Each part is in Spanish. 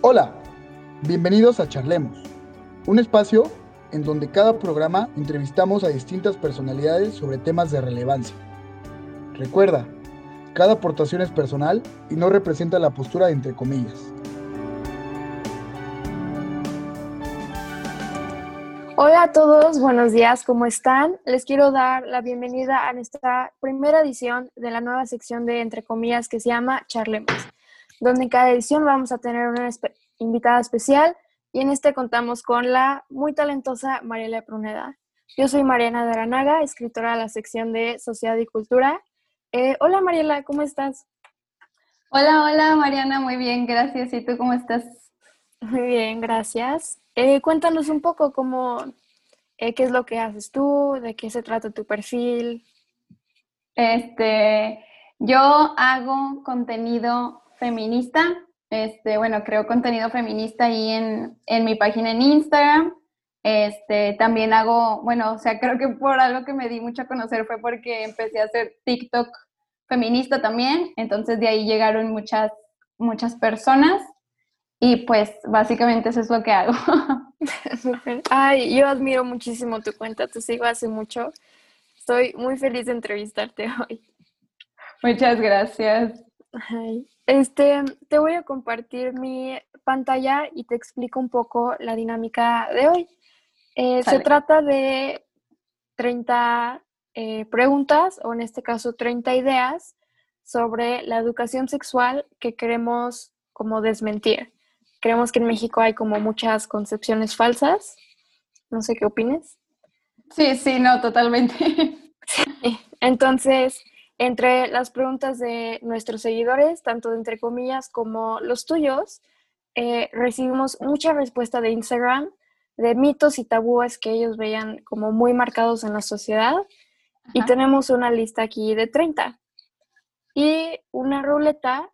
Hola, bienvenidos a Charlemos, un espacio en donde cada programa entrevistamos a distintas personalidades sobre temas de relevancia. Recuerda, cada aportación es personal y no representa la postura de entre comillas. Hola a todos, buenos días, ¿cómo están? Les quiero dar la bienvenida a nuestra primera edición de la nueva sección de Entre comillas que se llama Charlemos, donde en cada edición vamos a tener una invitada especial y en este contamos con la muy talentosa Mariela Pruneda. Yo soy Mariana de Aranaga, escritora de la sección de Sociedad y Cultura. Eh, hola Mariela, ¿cómo estás? Hola, hola Mariana, muy bien, gracias. ¿Y tú cómo estás? Muy bien, gracias. Eh, cuéntanos un poco cómo, eh, qué es lo que haces tú, de qué se trata tu perfil. Este, yo hago contenido feminista. Este, bueno, creo contenido feminista ahí en, en mi página en Instagram. Este, también hago, bueno, o sea, creo que por algo que me di mucho a conocer fue porque empecé a hacer TikTok feminista también. Entonces de ahí llegaron muchas, muchas personas. Y pues básicamente eso es lo que hago. Ay, yo admiro muchísimo tu cuenta, te sigo hace mucho. Estoy muy feliz de entrevistarte hoy. Muchas gracias. Este, te voy a compartir mi pantalla y te explico un poco la dinámica de hoy. Eh, se trata de 30 eh, preguntas, o en este caso 30 ideas, sobre la educación sexual que queremos como desmentir. Creemos que en México hay como muchas concepciones falsas. No sé qué opines. Sí, sí, no, totalmente. Entonces, entre las preguntas de nuestros seguidores, tanto de entre comillas como los tuyos, eh, recibimos mucha respuesta de Instagram de mitos y tabúes que ellos veían como muy marcados en la sociedad. Y tenemos una lista aquí de 30. Y una ruleta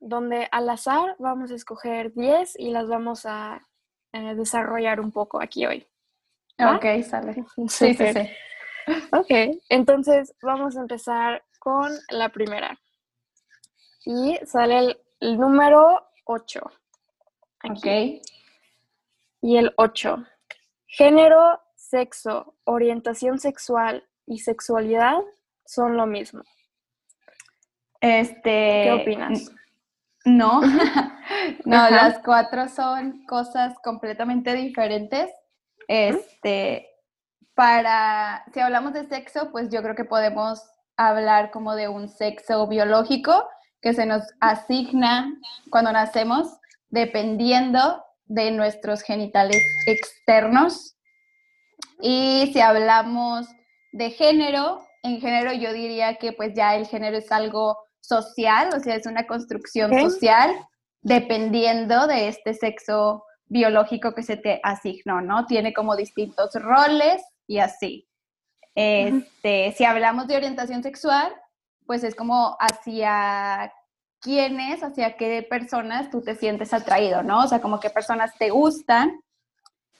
donde al azar vamos a escoger 10 y las vamos a eh, desarrollar un poco aquí hoy. Ok, sale. Sí, sí, sí. Ok, entonces vamos a empezar con la primera. Y sale el, número 8. Ok. Y el 8. Género, sexo, orientación sexual y sexualidad son lo mismo. Este, ¿Qué opinas? No, no, las cuatro son cosas completamente diferentes. Este, para, si hablamos de sexo, pues yo creo que podemos hablar como de un sexo biológico que se nos asigna cuando nacemos dependiendo de nuestros genitales externos. Y si hablamos de género, en género yo diría que pues ya el género es algo social, o sea, es una construcción social dependiendo de este sexo biológico que se te asignó, ¿no? Tiene como distintos roles y así. Este, Si hablamos de orientación sexual, pues es como hacia quiénes, hacia qué personas tú te sientes atraído, ¿no? O sea, como qué personas te gustan.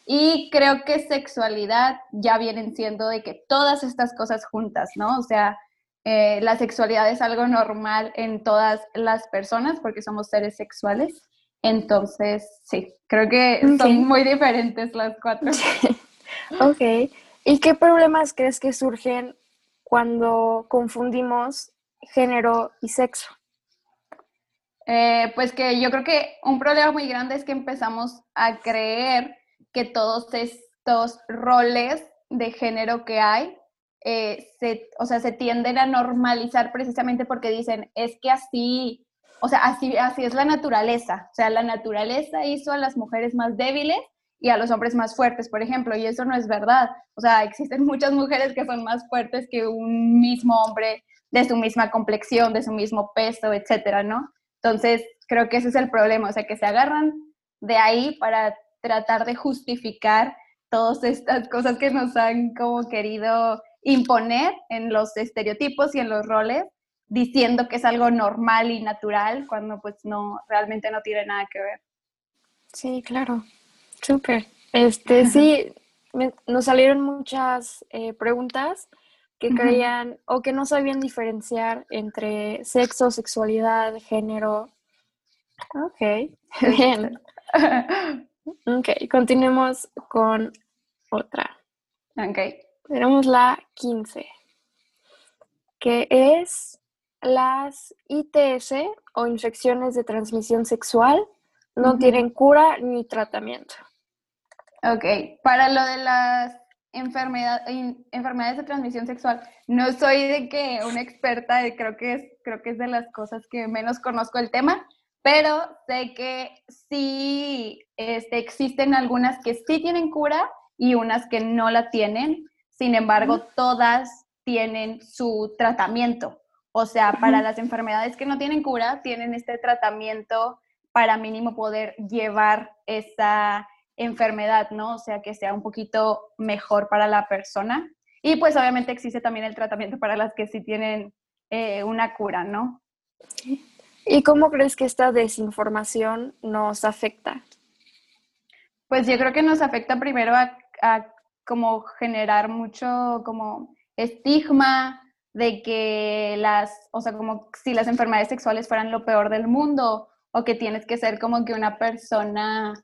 Y creo que sexualidad ya vienen siendo de que todas estas cosas juntas, ¿no? O sea, eh, la sexualidad es algo normal en todas las personas porque somos seres sexuales. Entonces, sí, creo que son muy diferentes las cuatro. ok. ¿Y qué problemas crees que surgen cuando confundimos género y sexo? Eh, pues que yo creo que un problema muy grande es que empezamos a creer que todos estos roles de género que hay eh, se, o sea, se tienden a normalizar precisamente porque dicen, es que así, o sea, así, así es la naturaleza. O sea, la naturaleza hizo a las mujeres más débiles y a los hombres más fuertes, por ejemplo, y eso no es verdad. O sea, existen muchas mujeres que son más fuertes que un mismo hombre de su misma complexión, de su mismo peso, etcétera, ¿no? Entonces, creo que ese es el problema, o sea, que se agarran de ahí para tratar de justificar todas estas cosas que nos han como querido imponer en los estereotipos y en los roles, diciendo que es algo normal y natural, cuando pues no, realmente no tiene nada que ver. Sí, claro. Súper. Este, sí, nos salieron muchas eh, preguntas que creían o que no sabían diferenciar entre sexo, sexualidad, género. Ok, bien. Ok, continuemos con otra. Ok. Tenemos la 15, que es las ITS o infecciones de transmisión sexual no tienen cura ni tratamiento. Ok, para lo de las enfermedades de transmisión sexual, no soy de que una experta, creo que es, creo que es de las cosas que menos conozco el tema, pero sé que sí este, existen algunas que sí tienen cura y unas que no la tienen. Sin embargo, todas tienen su tratamiento. O sea, para las enfermedades que no tienen cura, tienen este tratamiento para mínimo poder llevar esa enfermedad, ¿no? O sea, que sea un poquito mejor para la persona. Y pues obviamente existe también el tratamiento para las que sí tienen eh, una cura, ¿no? ¿Y cómo crees que esta desinformación nos afecta? Pues yo creo que nos afecta primero a, a como generar mucho como estigma de que las, o sea, como si las enfermedades sexuales fueran lo peor del mundo o que tienes que ser como que una persona,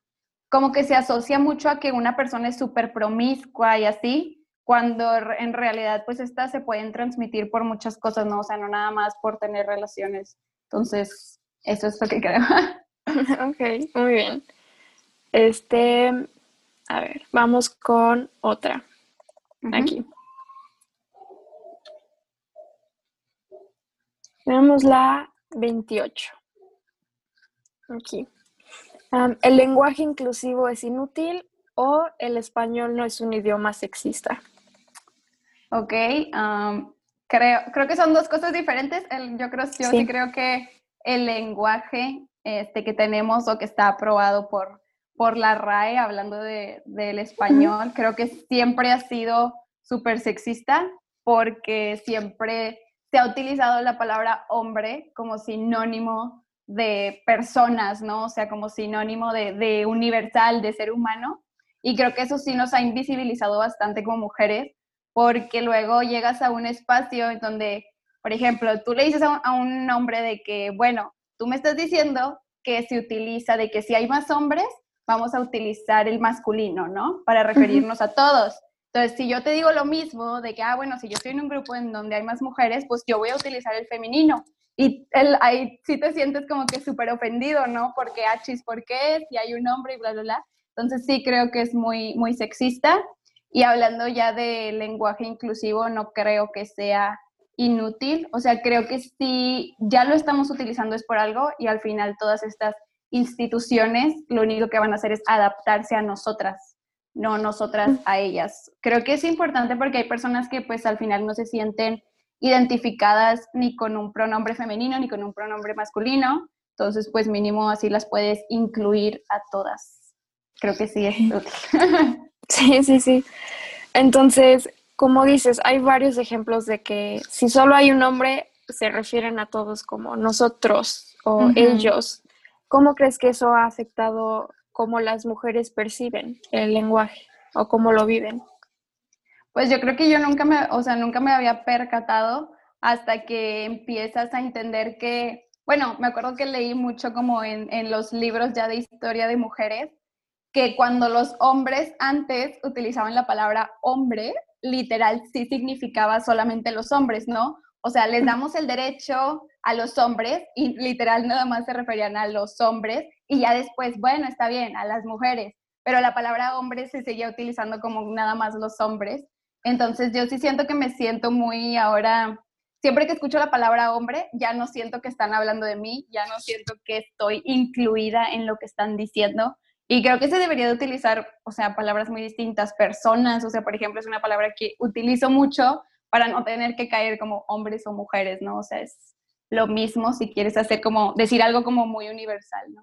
como que se asocia mucho a que una persona es súper promiscua y así, cuando en realidad pues estas se pueden transmitir por muchas cosas, ¿no? O sea, no nada más por tener relaciones Entonces, eso es lo que creo. ok, muy bien. Este, a ver, vamos con otra. Aquí. Tenemos la 28. Aquí. ¿El lenguaje inclusivo es inútil o el español no es un idioma sexista? Ok, creo, creo que son dos cosas diferentes. yo creo, yo sí. creo que el lenguaje este, que tenemos o que está aprobado por, por la RAE, hablando de, del español, creo que siempre ha sido súper sexista porque siempre se ha utilizado la palabra hombre como sinónimo de personas, ¿no? O sea, como sinónimo de, de universal, de ser humano. Y creo que eso sí nos ha invisibilizado bastante como mujeres, porque luego llegas a un espacio en donde, por ejemplo, tú le dices a un, hombre de que, bueno, tú me estás diciendo que se utiliza, de que si hay más hombres, vamos a utilizar el masculino, ¿no? Para referirnos a todos. Entonces, si yo te digo lo mismo, de que, ah, bueno, si yo estoy en un grupo en donde hay más mujeres, pues yo voy a utilizar el femenino. Y el, ahí sí te sientes como que súper ofendido, ¿no? Porque, ah, chis, ¿por qué? Si hay un hombre y bla, bla, bla. Entonces, sí creo que es muy, muy sexista. Y hablando ya de lenguaje inclusivo, no creo que sea inútil. O sea, creo que si ya lo estamos utilizando es por algo y al final todas estas instituciones lo único que van a hacer es adaptarse a nosotras, no nosotras a ellas. Creo que es importante porque hay personas que pues al final no se sienten identificadas ni con un pronombre femenino ni con un pronombre masculino. Entonces, pues mínimo así las puedes incluir a todas. Creo que sí es útil. Sí, sí, sí. Entonces, como dices, hay varios ejemplos de que si solo hay un hombre, se refieren a todos como nosotros o ellos. ¿Cómo crees que eso ha afectado cómo las mujeres perciben el lenguaje o cómo lo viven? Pues yo creo que yo nunca me, o sea, nunca me había percatado hasta que empiezas a entender que, bueno, me acuerdo que leí mucho como en, en los libros ya de historia de mujeres, que cuando los hombres antes utilizaban la palabra hombre, literal sí significaba solamente los hombres, ¿no? O sea, les damos el derecho a los hombres y literal nada más se referían a los hombres y ya después, bueno, está bien, a las mujeres, pero la palabra hombre se seguía utilizando como nada más los hombres. Entonces yo sí siento que me siento muy ahora, siempre que escucho la palabra hombre, ya no siento que están hablando de mí, ya no siento que estoy incluida en lo que están diciendo, y creo que se debería de utilizar, o sea, palabras muy distintas, personas, o sea, por ejemplo, es una palabra que utilizo mucho para no tener que caer como hombres o mujeres, ¿no? O sea, es lo mismo si quieres hacer como, decir algo como muy universal, ¿no?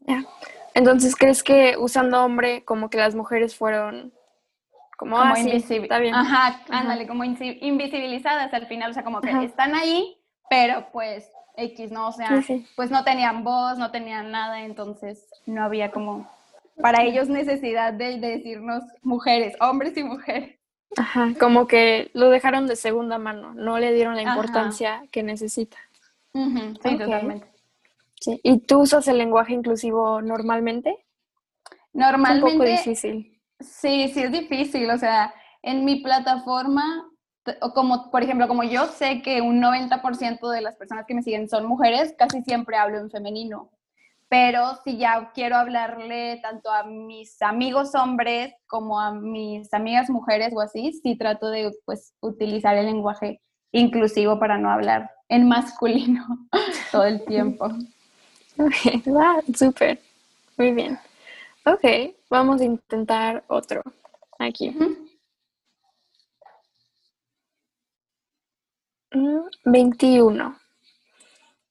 Ya. Entonces, ¿crees que usando hombre como que las mujeres fueron como, como Está bien. Ajá, ándale, como invisibilizadas al final, o sea, como que están ahí, pero pues X, ¿no? O sea, pues no tenían voz, no tenían nada, entonces no había como para ellos necesidad de, decirnos mujeres, hombres y mujeres. Ajá, como que lo dejaron de segunda mano, no le dieron la importancia que necesita. sí, totalmente. Sí. ¿Y tú usas el lenguaje inclusivo normalmente? Normalmente. Es un poco difícil. Sí, sí es difícil. O sea, en mi plataforma, como por ejemplo, como yo sé que un 90% de las personas que me siguen son mujeres, casi siempre hablo en femenino. Pero si ya quiero hablarle tanto a mis amigos hombres como a mis amigas mujeres o así, sí trato de pues utilizar el lenguaje inclusivo para no hablar en masculino todo el tiempo. Ok, va, súper. Muy bien. Ok, vamos a intentar otro aquí. 21. Mm,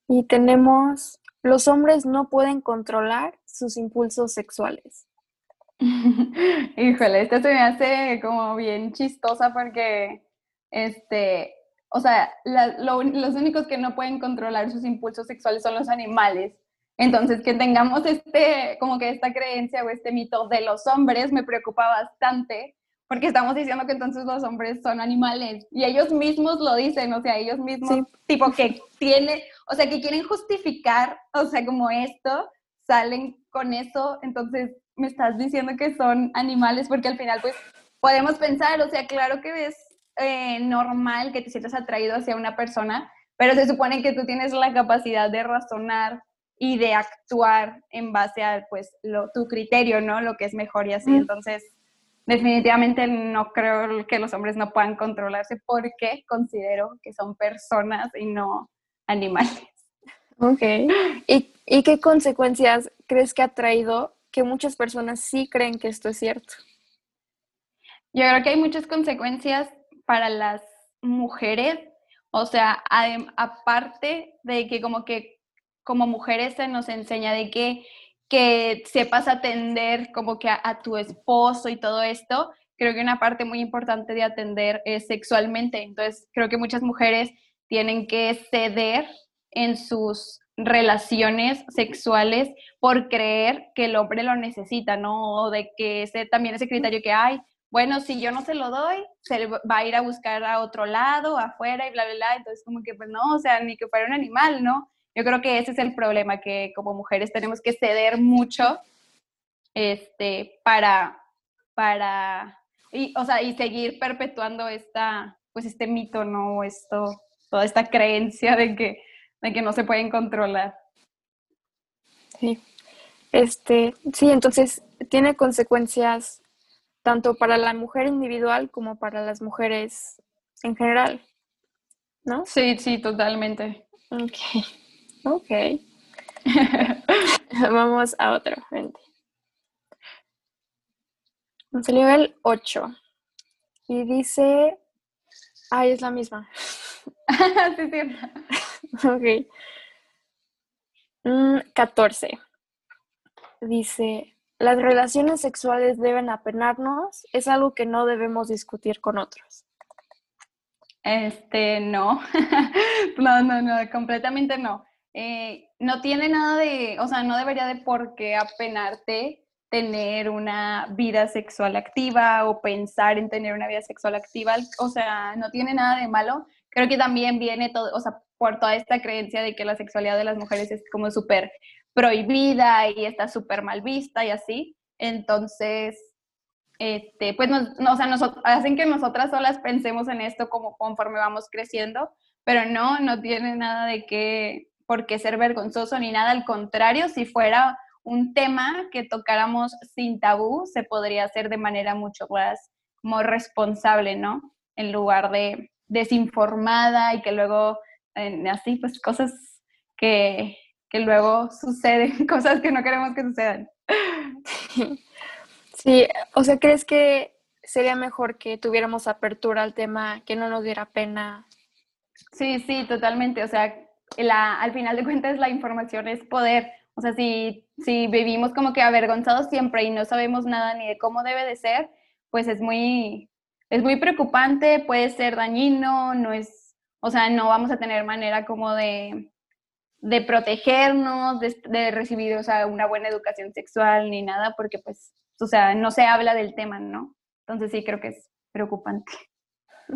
y tenemos, los hombres no pueden controlar sus impulsos sexuales. Híjole, esta se me hace como bien chistosa porque, este, o sea, los únicos que no pueden controlar sus impulsos sexuales son los animales. Entonces, que tengamos este, como que esta creencia o este mito de los hombres me preocupa bastante, porque estamos diciendo que entonces los hombres son animales y ellos mismos lo dicen, o sea, ellos mismos, tipo que tiene, o sea, que quieren justificar, o sea, como esto, salen con eso, entonces me estás diciendo que son animales, porque al final, pues, podemos pensar, o sea, claro que es eh, normal que te sientas atraído hacia una persona, pero se supone que tú tienes la capacidad de razonar y de actuar en base a, pues, lo, tu criterio, ¿no? Lo que es mejor y así. Entonces, definitivamente no creo que los hombres no puedan controlarse porque considero que son personas y no animales. Ok. ¿Y, ¿Y, qué consecuencias crees que ha traído que muchas personas sí creen que esto es cierto? Yo creo que hay muchas consecuencias para las mujeres, o sea, aparte de que como que como mujeres se nos enseña de que que sepas atender como que a, tu esposo y todo esto, creo que una parte muy importante de atender es sexualmente. Entonces, creo que muchas mujeres tienen que ceder en sus relaciones sexuales por creer que el hombre lo necesita, ¿no? O de que ese, también ese criterio que hay, bueno, si yo no se lo doy, se va a ir a buscar a otro lado, afuera y bla, bla, bla. Entonces, como que, pues no, o sea, ni que fuera un animal, ¿no? Yo creo que ese es el problema, que como mujeres tenemos que ceder mucho este, para, para, y, o sea, y seguir perpetuando esta, pues este mito, ¿no? Esto, toda esta creencia de que, de que no se pueden controlar. Sí. Este, sí, entonces tiene consecuencias tanto para la mujer individual como para las mujeres en general, ¿no? Sí, sí, totalmente. Ok. Ok. Vamos a otro, a nivel 8. Y dice. Ay, es la misma. sí, sí. ok. 14. Mm, dice, las relaciones sexuales deben apenarnos, es algo que no debemos discutir con otros. Este, no. no, no, no, completamente no. Eh, no tiene nada de, o sea, no debería de por qué apenarte tener una vida sexual activa o pensar en tener una vida sexual activa, o sea, no tiene nada de malo. Creo que también viene todo, o sea, por toda esta creencia de que la sexualidad de las mujeres es como súper prohibida y está súper mal vista y así. Entonces, este, pues, nos, o sea, nos, hacen que nosotras solas pensemos en esto como conforme vamos creciendo, pero no, no tiene nada de qué por qué ser vergonzoso ni nada, al contrario, si fuera un tema que tocáramos sin tabú, se podría hacer de manera mucho más responsable, ¿no? En lugar de desinformada y que luego, así, pues cosas que, que luego suceden, cosas que no queremos que sucedan. Sí, o sea, ¿crees que sería mejor que tuviéramos apertura al tema, que no nos diera pena? Sí, sí, totalmente. O sea, al final de cuentas la información es poder. O sea, si, si vivimos como que avergonzados siempre y no sabemos nada ni de cómo debe de ser, pues es muy, es muy preocupante, puede ser dañino, no es, o sea, no vamos a tener manera como de, de protegernos, de, de, recibir, o sea, una buena educación sexual ni nada, porque pues, o sea, no se habla del tema, ¿no? Entonces sí creo que es preocupante.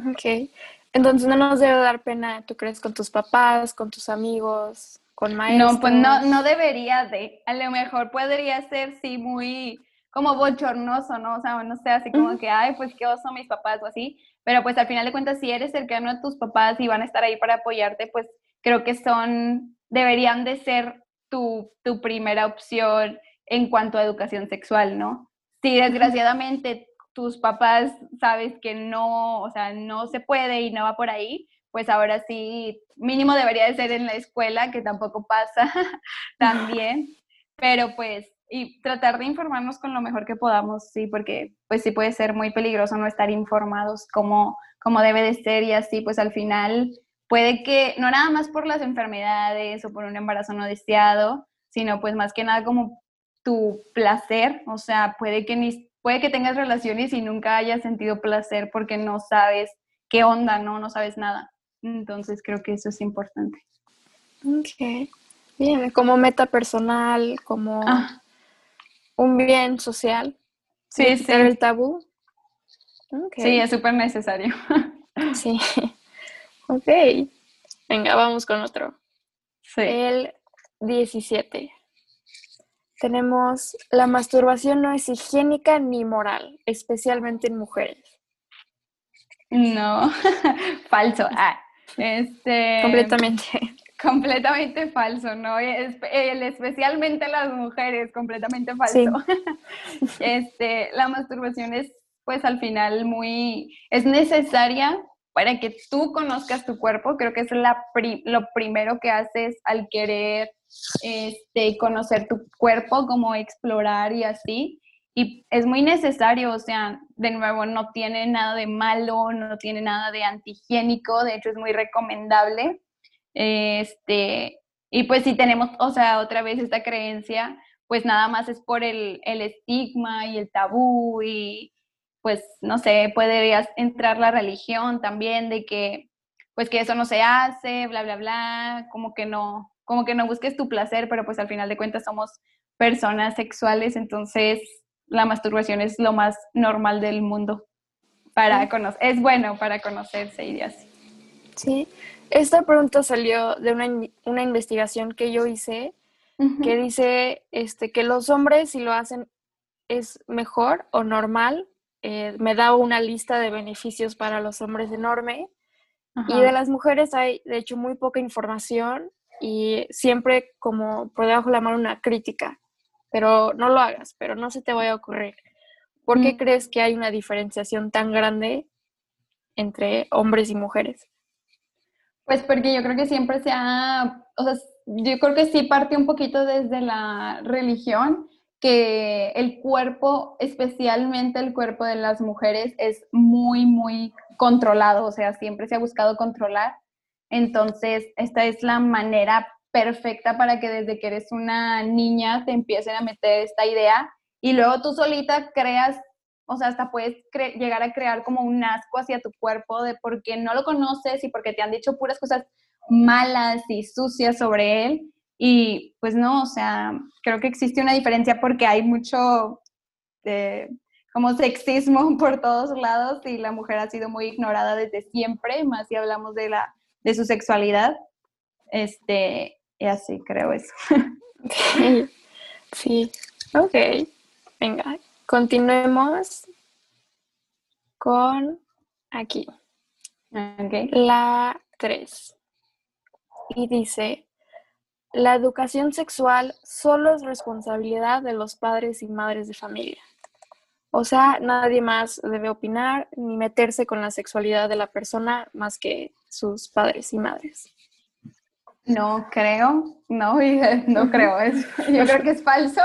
Ok. Entonces no nos debe dar pena, ¿tú crees, con tus papás, con tus amigos? con maestros. No, pues no, no debería de. A lo mejor podría ser, sí, muy como bochornoso, ¿no? O sea, no sé, así como que, ay, pues qué oso mis papás o así. Pero pues al final de cuentas, si eres cercano a tus papás y van a estar ahí para apoyarte, pues creo que son, deberían de ser tu, tu primera opción en cuanto a educación sexual, ¿no? Si desgraciadamente tus papás sabes que no, o sea, no se puede y no va por ahí, pues ahora sí, mínimo debería de ser en la escuela, que tampoco pasa también, pero pues, y tratar de informarnos con lo mejor que podamos, sí, porque pues sí puede ser muy peligroso no estar informados como, como debe de ser y así, pues al final puede que, no nada más por las enfermedades o por un embarazo no deseado, sino pues más que nada como tu placer, o sea, puede que ni puede que tengas relaciones y nunca hayas sentido placer porque no sabes qué onda, ¿no? No sabes nada. Entonces creo que eso es importante. Ok. Bien, como meta personal, como ah. un bien social. Sí, sí. el tabú. Sí, es súper necesario. sí. Ok. Venga, vamos con otro. Sí. El 17 tenemos la masturbación no es higiénica ni moral, especialmente en mujeres. No, falso. Ah, este, completamente. Completamente falso, ¿no? Especialmente las mujeres, completamente falso. Este, la masturbación es, pues al final, muy, es necesaria para que tú conozcas tu cuerpo. Creo que es la lo primero que haces al querer este, conocer tu cuerpo, como explorar y así. Y es muy necesario, o sea, de nuevo, no tiene nada de malo, no tiene nada de antihigiénico, de hecho es muy recomendable. Este, y pues si tenemos, o sea, otra vez esta creencia, pues nada más es por el, el estigma y el tabú y pues no sé, podrías entrar la religión también de que pues que eso no se hace, bla, bla, bla, como que no, como que no busques tu placer, pero pues al final de cuentas somos personas sexuales, entonces la masturbación es lo más normal del mundo para conocer, es bueno para conocerse y así. Sí, esta pregunta salió de una, una investigación que yo hice que dice este, que los hombres si lo hacen es mejor o normal. Eh, me da una lista de beneficios para los hombres enorme. Y de las mujeres hay, de hecho, muy poca información y siempre como por debajo de la mano una crítica, pero no lo hagas, pero no se te vaya a ocurrir. ¿Por qué mm. crees que hay una diferenciación tan grande entre hombres y mujeres? Pues porque yo creo que siempre se ha, o sea, yo creo que sí parte un poquito desde la religión, que el cuerpo, especialmente el cuerpo de las mujeres, es muy, muy controlado, o sea, siempre se ha buscado controlar entonces, esta es la manera perfecta para que desde que eres una niña te empiecen a meter esta idea y luego tú solita creas, o sea, hasta puedes llegar a crear como un asco hacia tu cuerpo de porque no lo conoces y porque te han dicho puras cosas malas y sucias sobre él. Y pues no, o sea, creo que existe una diferencia porque hay mucho eh, como sexismo por todos lados y la mujer ha sido muy ignorada desde siempre, más si hablamos de la de su sexualidad. Este, y así creo eso. Sí, ok. Venga, continuemos con aquí. Okay. La 3. Y dice, la educación sexual solo es responsabilidad de los padres y madres de familia. O sea, nadie más debe opinar ni meterse con la sexualidad de la persona más que sus padres y madres. No creo, no, no creo eso. Yo creo que es falso,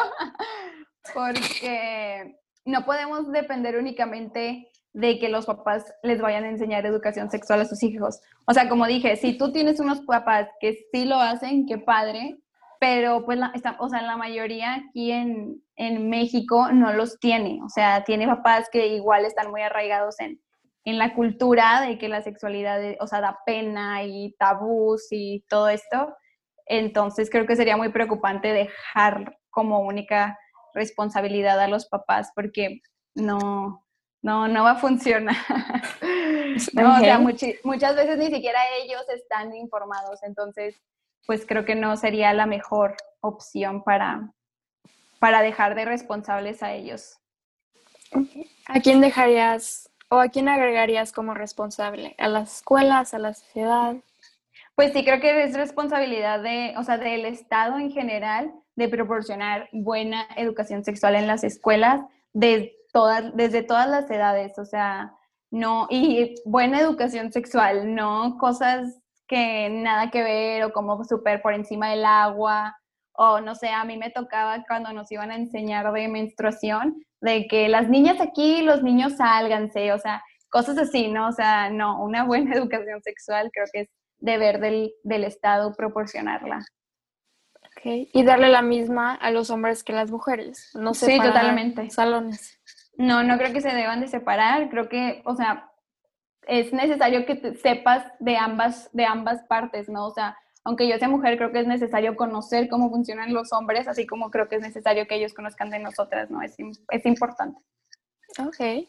porque no podemos depender únicamente de que los papás les vayan a enseñar educación sexual a sus hijos. O sea, como dije, si tú tienes unos papás que sí lo hacen, qué padre, pero pues la, o sea, la mayoría aquí en, en, México no los tiene, o sea, tiene papás que igual están muy arraigados en, en la cultura de que la sexualidad, o sea, da pena y tabús y todo esto, entonces creo que sería muy preocupante dejar como única responsabilidad a los papás porque no, no, no va a funcionar. no, o sea, muchas veces ni siquiera ellos están informados, entonces pues creo que no sería la mejor opción para, para dejar de responsables a ellos. ¿A quién dejarías o a quién agregarías como responsable? ¿A las escuelas, a la sociedad? Pues sí, creo que es responsabilidad de, o sea, del Estado en general de proporcionar buena educación sexual en las escuelas de todas, desde todas las edades, o sea, no, y buena educación sexual, no cosas que nada que ver o como súper por encima del agua, o no sé, a mí me tocaba cuando nos iban a enseñar de menstruación, de que las niñas aquí, los niños sálganse, o sea, cosas así, ¿no? O sea, no, una buena educación sexual creo que es deber del, del Estado proporcionarla. Okay. Y darle la misma a los hombres que a las mujeres, no sé. Sí, totalmente. Salones. No, no creo que se deban de separar, creo que, o sea, es necesario que sepas de ambas, de ambas partes, ¿no? O sea, aunque yo sea mujer, creo que es necesario conocer cómo funcionan los hombres, así como creo que es necesario que ellos conozcan de nosotras, ¿no? Es, es importante. Ok.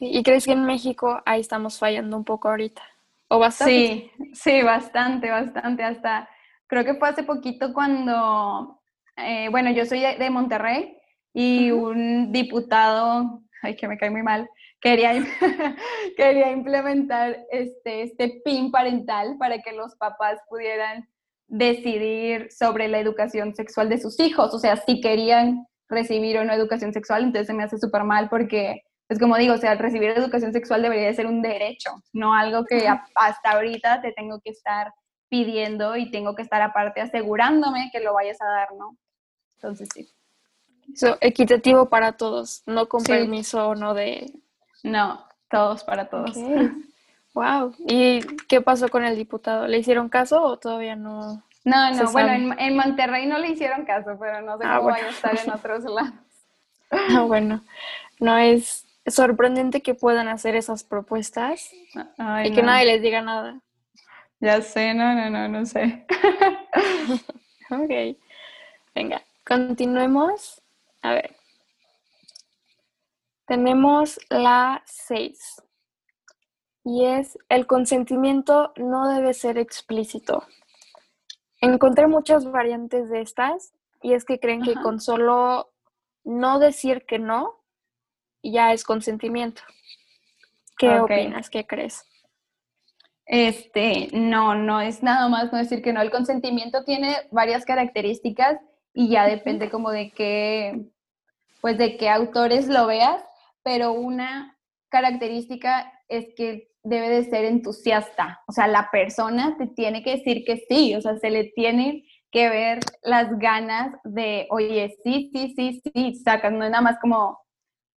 ¿Y crees que en México ahí estamos fallando un poco ahorita? ¿O bastante? Sí, sí, bastante, bastante. Hasta creo que fue hace poquito cuando, eh, bueno, yo soy de, Monterrey y un diputado, ay, que me cae muy mal, quería, quería implementar este, este PIN parental para que los papás pudieran decidir sobre la educación sexual de sus hijos, o sea, si querían recibir o no educación sexual, entonces se me hace súper mal porque, pues como digo, o sea, recibir educación sexual debería ser un derecho, no algo que hasta ahorita te tengo que estar pidiendo y tengo que estar aparte asegurándome que lo vayas a dar, ¿no? Entonces sí. So, equitativo para todos, no con permiso no de no, todos para todos. Wow. ¿Y qué pasó con el diputado? ¿Le hicieron caso o todavía no? No, no, bueno, en, Monterrey no le hicieron caso, pero no sé ah, cómo vaya a estar en otros lados. Ah, bueno, no es sorprendente que puedan hacer esas propuestas y que nadie les diga nada. Ya sé, no, no, no, no sé. ok. Venga, continuemos. A ver, tenemos la 6 y es el consentimiento no debe ser explícito. Encontré muchas variantes de estas y es que creen que con solo no decir que no ya es consentimiento. ¿Qué opinas? ¿Qué crees? Este, no, no es nada más no decir que no. El consentimiento tiene varias características y ya depende como de qué, pues de qué autores lo veas pero una característica es que debe de ser entusiasta, o sea, la persona te tiene que decir que sí, o sea, se le tiene que ver las ganas de, oye, sí, sí, sí, sí, sacas, no es nada más como,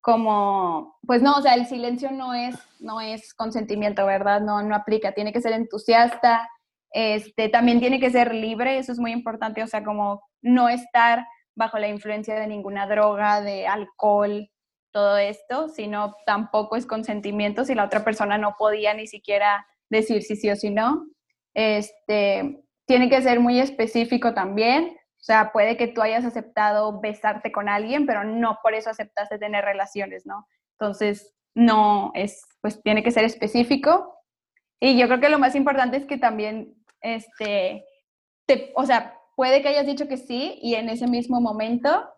como, pues no, o sea, el silencio no es, no es consentimiento, ¿verdad? No, no aplica, tiene que ser entusiasta, este, también tiene que ser libre, eso es muy importante, o sea, como no estar bajo la influencia de ninguna droga, de alcohol, todo esto, sino tampoco es consentimiento si la otra persona no podía ni siquiera decir si sí o si no. Este, tiene que ser muy específico también. O sea, puede que tú hayas aceptado besarte con alguien, pero no por eso aceptaste tener relaciones, ¿no? Entonces, no es, pues tiene que ser específico. Y yo creo que lo más importante es que también, este, te, o sea, puede que hayas dicho que sí y en ese mismo momento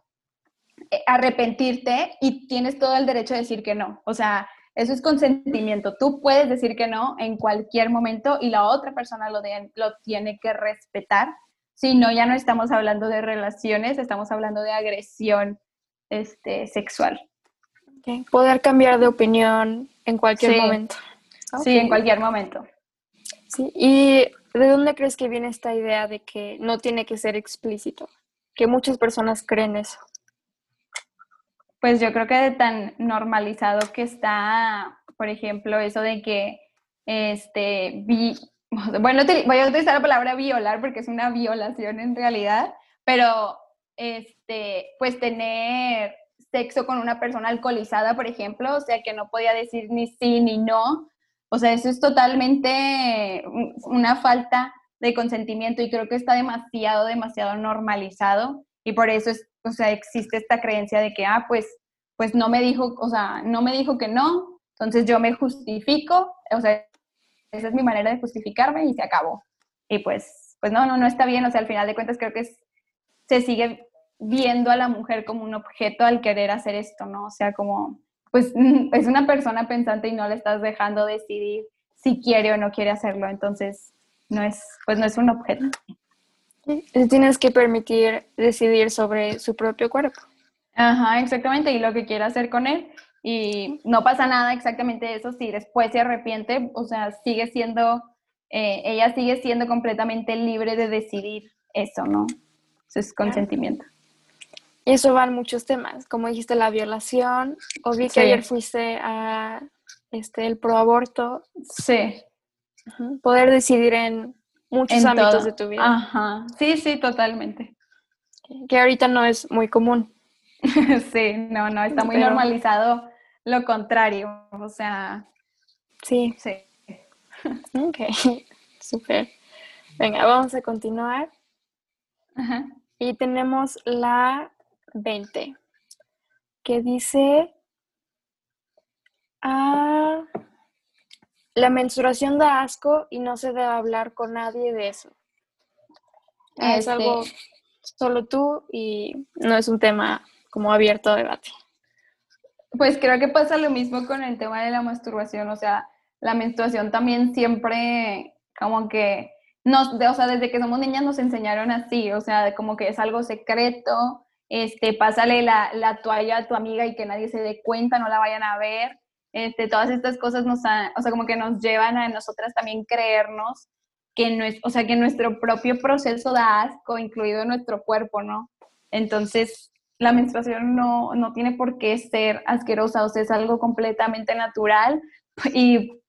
arrepentirte y tienes todo el derecho de decir que no. O sea, eso es consentimiento. Tú puedes decir que no en cualquier momento y la otra persona lo, lo tiene que respetar. Si no, ya no estamos hablando de relaciones, estamos hablando de agresión este, sexual. Poder cambiar de opinión en cualquier momento. Sí, en cualquier momento. Sí. ¿Y de dónde crees que viene esta idea de que no tiene que ser explícito? Que muchas personas creen eso pues yo creo que de tan normalizado que está, por ejemplo, eso de que, este, bueno, voy a utilizar la palabra violar porque es una violación en realidad, pero, este, pues tener sexo con una persona alcoholizada, por ejemplo, o sea, que no podía decir ni sí ni no, o sea, eso es totalmente una falta de consentimiento y creo que está demasiado, demasiado normalizado y por eso es o sea, existe esta creencia de que, ah, pues, pues no me dijo, o sea, no me dijo que no, entonces yo me justifico, o sea, esa es mi manera de justificarme y se acabó. Y pues pues no, no, no está bien, o sea, al final de cuentas creo que se sigue viendo a la mujer como un objeto al querer hacer esto, ¿no? O sea, como, pues es una persona pensante y no le estás dejando decidir si quiere o no quiere hacerlo, entonces no es, pues no es un objeto. Tienes que permitir decidir sobre su propio cuerpo. Ajá, exactamente, y lo que quiera hacer con él. Y no pasa nada exactamente eso si después se arrepiente, o sea, sigue siendo eh, ella sigue siendo completamente libre de decidir eso, ¿no? Eso es consentimiento. Y eso van muchos temas, como dijiste, la violación, o vi que ayer fuiste a este, el proaborto. Sí. Poder decidir en muchos ámbitos de tu vida. Ajá. Sí, sí, totalmente. Que ahorita no es muy común. sí, no, no, está muy normalizado lo contrario, o sea. Sí. Sí. Ok, súper. Venga, vamos a continuar. Y tenemos la 20, que dice, ah, la menstruación da asco y no se debe hablar con nadie de eso. Es este algo solo tú y no es un tema como abierto a debate. Pues creo que pasa lo mismo con el tema de la masturbación, o sea, la menstruación también siempre como que nos, o sea, desde que somos niñas nos enseñaron así, o sea, como que es algo secreto, este, pásale la, la toalla a tu amiga y que nadie se dé cuenta, no la vayan a ver, este, todas estas cosas nos, o sea, como que nos llevan a nosotras también creernos que no es, o sea, que nuestro propio proceso da asco, incluido nuestro cuerpo, ¿no? Entonces, la menstruación no, no tiene por qué ser asquerosa, o sea, es algo completamente natural y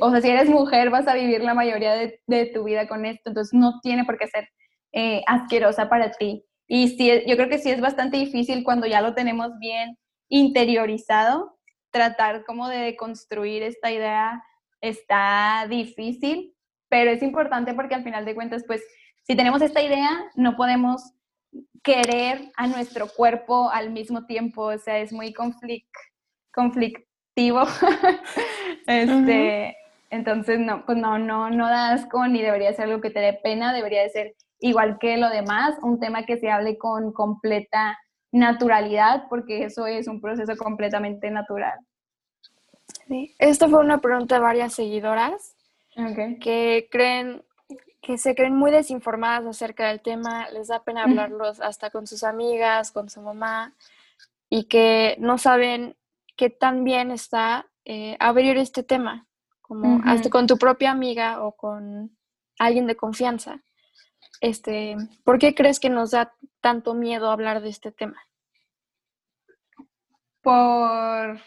o sea, si eres mujer vas a vivir la mayoría de, tu vida con esto, entonces no tiene por qué ser eh, asquerosa para ti. Y sí, yo creo que sí es bastante difícil cuando ya lo tenemos bien interiorizado, tratar como de construir esta idea está difícil, pero es importante porque al final de cuentas, pues, si tenemos esta idea, no podemos querer a nuestro cuerpo al mismo tiempo, o sea, es muy conflict, conflict, este, Entonces, no, pues no, no, no da asco ni debería ser algo que te dé pena, debería de ser igual que lo demás, un tema que se hable con completa naturalidad, porque eso es un proceso completamente natural. Sí. Esta fue una pregunta de varias seguidoras que creen que se creen muy desinformadas acerca del tema, les da pena hablarlos hasta con sus amigas, con su mamá, y que no saben qué tan bien está eh, abrir este tema, como hasta con tu propia amiga o con alguien de confianza. Este, ¿Por qué crees que nos da tanto miedo hablar de este tema? Por,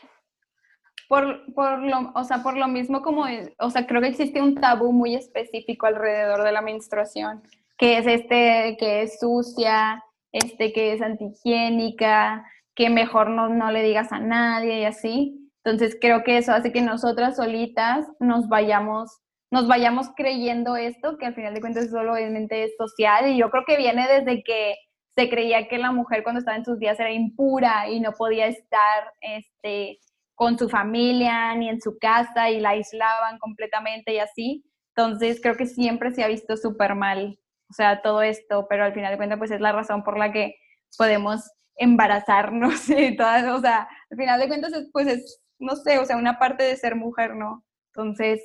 por, por, lo, o sea, por lo mismo como, o sea, creo que existe un tabú muy específico alrededor de la menstruación, que es este, que es sucia, este, que es antihigiénica, que mejor no, no le digas a nadie y así. Entonces creo que eso hace que nosotras solitas nos vayamos, nos vayamos creyendo esto, que al final de cuentas solo es social y yo creo que viene desde que se creía que la mujer cuando estaba en sus días era impura y no podía estar este, con su familia ni en su casa y la aislaban completamente y así. Entonces creo que siempre se ha visto súper mal, o sea, todo esto, pero al final de cuentas pues es la razón por la que podemos embarazarnos y todas, o sea, al final de cuentas, pues es, no sé, o sea, una parte de ser mujer, ¿no? Entonces,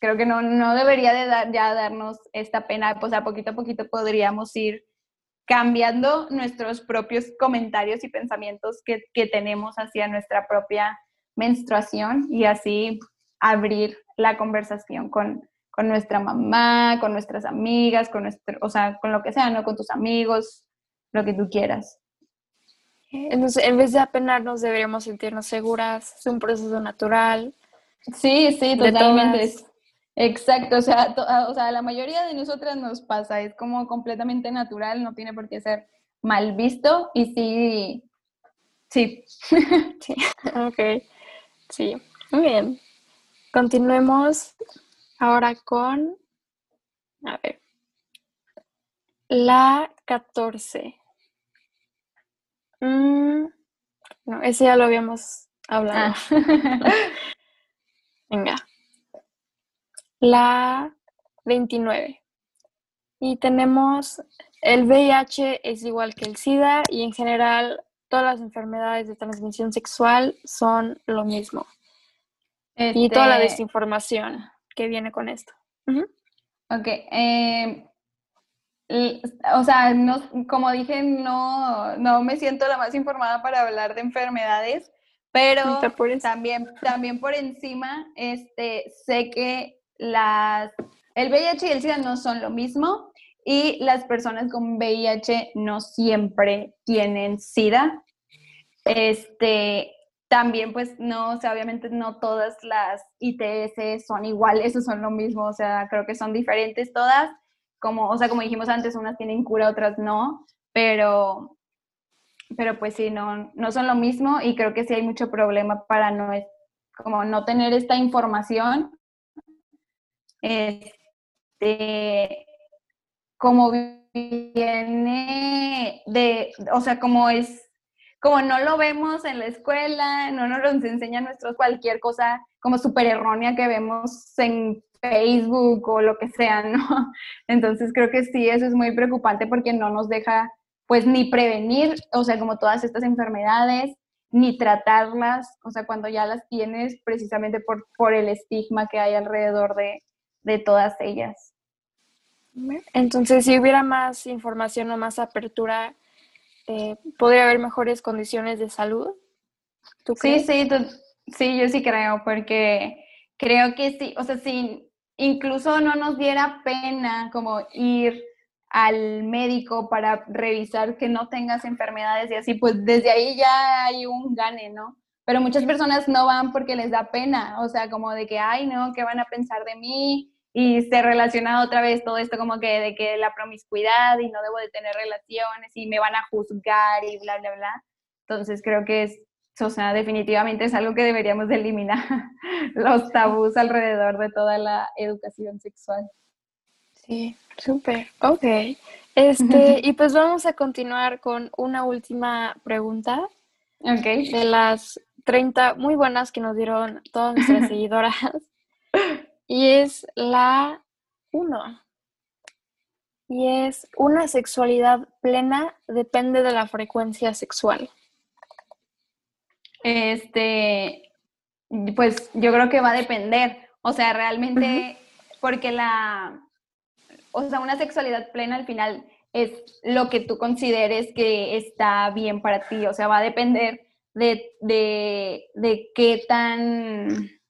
creo que no, no debería de dar, ya darnos esta pena, pues a poquito a poquito podríamos ir cambiando nuestros propios comentarios y pensamientos que, que tenemos hacia nuestra propia menstruación y así abrir la conversación con, con nuestra mamá, con nuestras amigas, con nuestro, o sea, con lo que sea, ¿no? Con tus amigos, lo que tú quieras. Entonces, en vez de apenarnos, deberíamos sentirnos seguras, es un proceso natural. Sí, sí, totalmente. Exacto, o sea, ah, o sea, la mayoría de nosotras nos pasa, es como completamente natural, no tiene por qué ser mal visto y sí, sí. sí. ok, sí, muy bien. Continuemos ahora con, a ver, la 14. Mm, no, ese ya lo habíamos hablado. Ah. Venga. La 29. Y tenemos el VIH es igual que el SIDA y en general todas las enfermedades de transmisión sexual son lo mismo. Y toda la este desinformación que viene con esto. Ok. Eh, o sea, no, como dije, no, no me siento la más informada para hablar de enfermedades, pero también, también por encima este, sé que las, el VIH y el SIDA no son lo mismo y las personas con VIH no siempre tienen SIDA. Este, también pues no, o sea, obviamente no todas las ITS son iguales son lo mismo, o sea, creo que son diferentes todas, como, o sea, como dijimos antes, unas tienen cura, otras no, pero, pero pues sí, no, no son lo mismo y creo que sí hay mucho problema para no, como no tener esta información. Este, como viene de, o sea, como es como no lo vemos en la escuela, no nos lo enseñan nuestros cualquier cosa como súper errónea que vemos en Facebook o lo que sea, ¿no? Entonces creo que sí, eso es muy preocupante porque no nos deja pues ni prevenir, o sea, como todas estas enfermedades, ni tratarlas, o sea, cuando ya las tienes precisamente por, por el estigma que hay alrededor de, de todas ellas. Entonces, si hubiera más información o más apertura eh, podría haber mejores condiciones de salud. ¿Tú sí, sí, sí, yo sí creo, porque creo que sí, o sea, si incluso no nos diera pena como ir al médico para revisar que no tengas enfermedades y así, pues desde ahí ya hay un gane, ¿no? Pero muchas personas no van porque les da pena, o sea, como de que, ay, no, ¿qué van a pensar de mí? Y se relaciona otra vez todo esto como que de que la promiscuidad y no debo de tener relaciones y me van a juzgar y bla, bla, bla. Entonces creo que es, o sea, definitivamente es algo que deberíamos de eliminar, los tabús alrededor de toda la educación sexual. Sí, súper, ok. Este, y pues vamos a continuar con una última pregunta. Ok. De las 30 muy buenas que nos dieron todas nuestras seguidoras. Y es la 1. Y es una sexualidad plena depende de la frecuencia sexual. Este, pues yo creo que va a depender. O sea, realmente, porque la, o sea, una sexualidad plena al final es lo que tú consideres que está bien para ti. O sea, va a depender de, de, de qué tan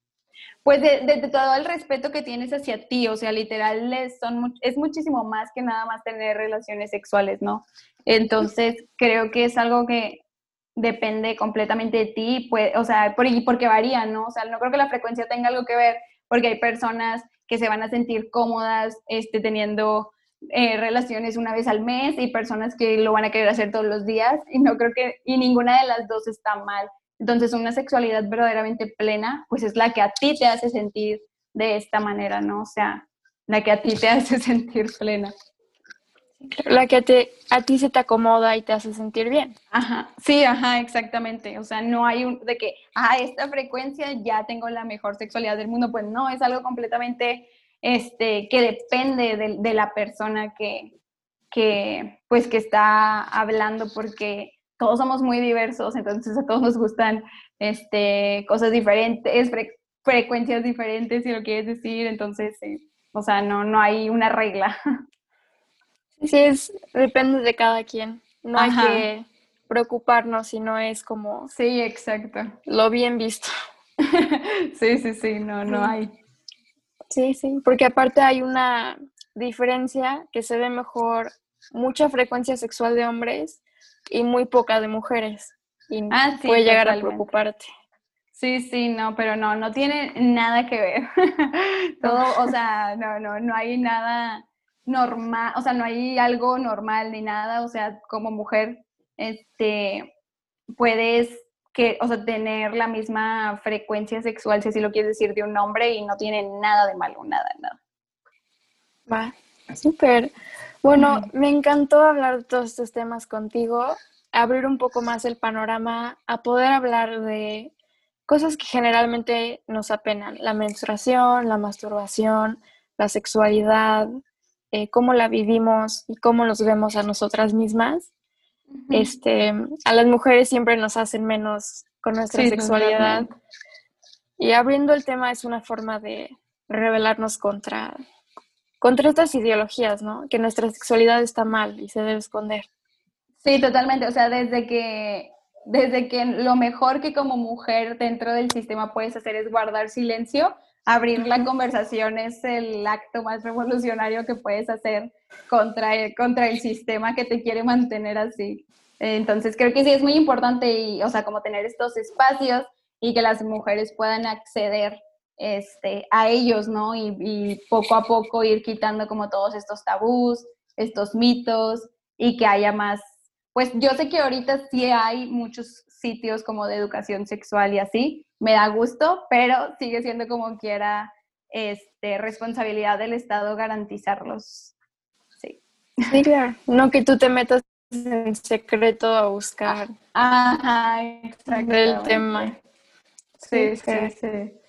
pues de, todo el respeto que tienes hacia ti, o sea, literal es, son, es muchísimo más que nada más tener relaciones sexuales, ¿no? Entonces, creo que es algo que depende completamente de ti, pues, o sea, por, porque varía, ¿no? O sea, no creo que la frecuencia tenga algo que ver, porque hay personas que se van a sentir cómodas este, teniendo eh, relaciones una vez al mes y personas que lo van a querer hacer todos los días, y no creo que, y ninguna de las dos está mal. Entonces, una sexualidad verdaderamente plena, pues es la que a ti te hace sentir de esta manera, ¿no? O sea, la que a ti te hace sentir plena. La que te, a ti se te acomoda y te hace sentir bien. Ajá, sí, ajá, exactamente. O sea, no hay un de que, a esta frecuencia ya tengo la mejor sexualidad del mundo. Pues no, es algo completamente este, que depende de, de la persona que, que, pues, que está hablando, porque todos somos muy diversos, entonces a todos nos gustan este, cosas diferentes, frecuencias diferentes, si lo quieres decir, entonces, o sea, no, no hay una regla. Sí, es, depende de cada quien. No hay que preocuparnos si no es como... Sí, exacto. Lo bien visto. sí, sí, sí, no, no hay. Sí, sí, porque aparte hay una diferencia que se ve mejor mucha frecuencia sexual de hombres y muy poca de mujeres. Y ah, puede llegar a preocuparte. Sí, sí, no, pero no, no tiene nada que ver. Todo, o sea, no, no, no hay nada normal, o sea, no hay algo normal ni nada, o sea, como mujer, este, puedes que, o sea, tener la misma frecuencia sexual, si así lo quieres decir, de un hombre y no tiene nada de malo, nada, nada. Va, súper. Bueno, me encantó hablar de todos estos temas contigo, abrir un poco más el panorama, a poder hablar de cosas que generalmente nos apenan, la menstruación, la masturbación, la sexualidad, eh, cómo la vivimos y cómo nos vemos a nosotras mismas. este, a las mujeres siempre nos hacen menos con nuestra sexualidad. Y abriendo el tema es una forma de rebelarnos contra, contra estas ideologías, ¿no? Que nuestra sexualidad está mal y se debe esconder. Sí, totalmente. O sea, desde que, desde que lo mejor que como mujer dentro del sistema puedes hacer es guardar silencio, abrir la conversación es el acto más revolucionario que puedes hacer contra el, contra el sistema que te quiere mantener así. Entonces creo que sí es muy importante y, o sea, como tener estos espacios y que las mujeres puedan acceder este, a ellos, ¿no? Y, y poco a poco ir quitando como todos estos tabús, estos mitos y que haya más, pues yo sé que ahorita sí hay muchos sitios como de educación sexual y así, me da gusto, pero sigue siendo como quiera este, responsabilidad del Estado garantizarlos. Sí. Sí, claro. No que tú te metas en secreto a buscar Ajá, el tema. Sí, sí, sí.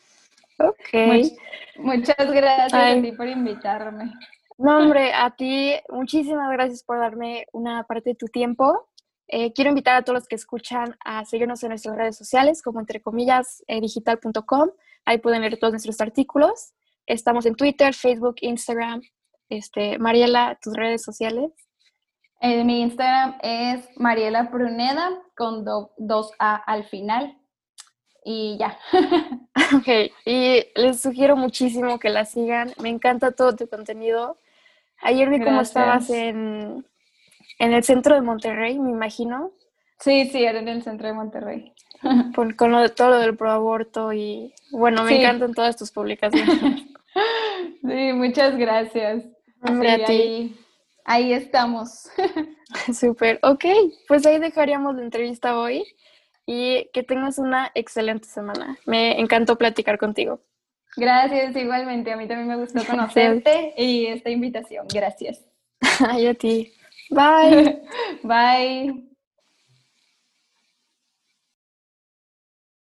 Ok. muchas gracias a ti por invitarme. No, hombre, a ti muchísimas gracias por darme una parte de tu tiempo. Eh, quiero invitar a todos los que escuchan a seguirnos en nuestras redes sociales, como entre comillas eh, digital.com. Ahí pueden leer todos nuestros artículos. Estamos en Twitter, Facebook, Instagram. Este, Mariela, tus redes sociales. Eh, mi Instagram es Mariela Pruneda con dos A al final. Y ya. ok, y les sugiero muchísimo que la sigan. Me encanta todo tu contenido. Ayer vi cómo estabas en, en el centro de Monterrey, me imagino. Sí, sí, era en el centro de Monterrey. con lo de todo lo del proaborto y bueno, me encantan todas tus publicaciones. sí, muchas gracias. a ti. Ahí, estamos. Súper, ok, pues ahí dejaríamos la entrevista hoy y que tengas una excelente semana. Me encantó platicar contigo. Gracias, igualmente. A mí también me gustó conocerte y esta invitación. Gracias. Ay, a ti. Bye. Bye.